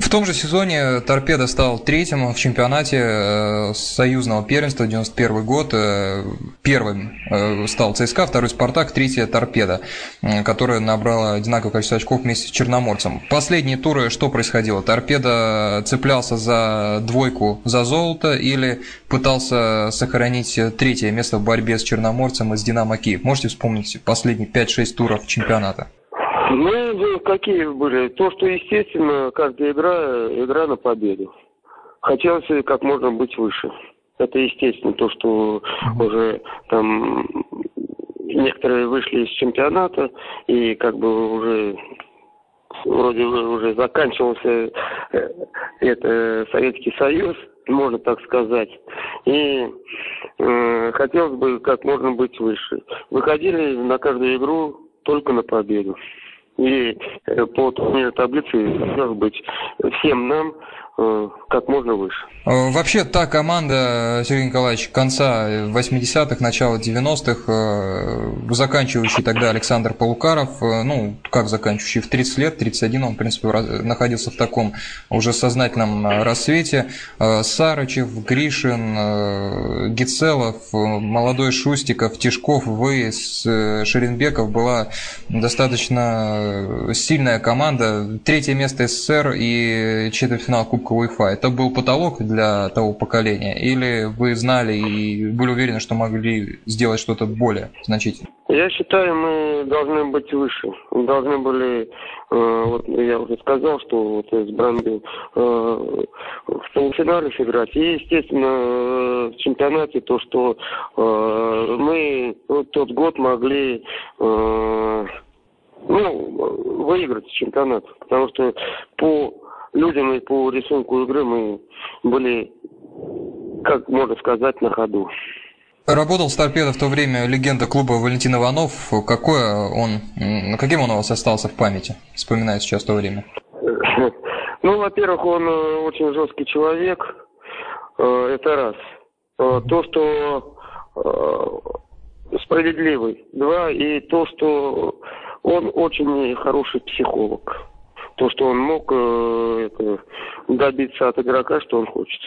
В том же сезоне Торпеда стал третьим в чемпионате э, союзного первенства 91 год. Э, первым э, стал ЦСКА, второй Спартак, третья Торпеда, которая набрала одинаковое количество очков вместе с Черноморцем. Последние туры что происходило? Торпеда цеплялся за двойку за золото или пытался сохранить третье место в борьбе с Черноморцем и с Динамо Киев? Можете вспомнить последние 5-6 туров чемпионата? Ну, какие были? То, что, естественно, каждая игра, игра на победу. Хотелось как можно быть выше. Это естественно, то, что уже там некоторые вышли из чемпионата, и как бы уже вроде уже заканчивался э, это Советский Союз, можно так сказать. И э, хотелось бы как можно быть выше. Выходили на каждую игру только на победу. И э, по турнирной таблице должно быть всем нам как можно выше. Э, вообще, та команда, Сергей Николаевич, конца 80-х, начала 90-х, э, заканчивающий тогда Александр Полукаров, ну, как заканчивающий, в 30 лет, 31 он, в принципе, находился в таком уже сознательном рассвете. Сарычев, Гришин, Гицелов, молодой Шустиков, Тишков, вы, Шеренбеков была достаточно сильная команда. Третье место СССР и четвертьфинал Кубка покупка Wi-Fi, это был потолок для того поколения? Или вы знали и были уверены, что могли сделать что-то более значительное? Я считаю, мы должны быть выше. Мы должны были, э, вот я уже сказал, что вот с брендом э, в полуфинале сыграть. И, естественно, э, в чемпионате то, что э, мы вот тот год могли э, ну, выиграть чемпионат. Потому что по людям и по рисунку игры мы были, как можно сказать, на ходу. Работал с торпедо в то время легенда клуба Валентин Иванов. Какое он, каким он у вас остался в памяти, вспоминая сейчас то время? Ну, во-первых, он э, очень жесткий человек, э, это раз. Э, то, что справедливый, два, и то, что он очень хороший психолог то, что он мог э, добиться от игрока, что он хочет.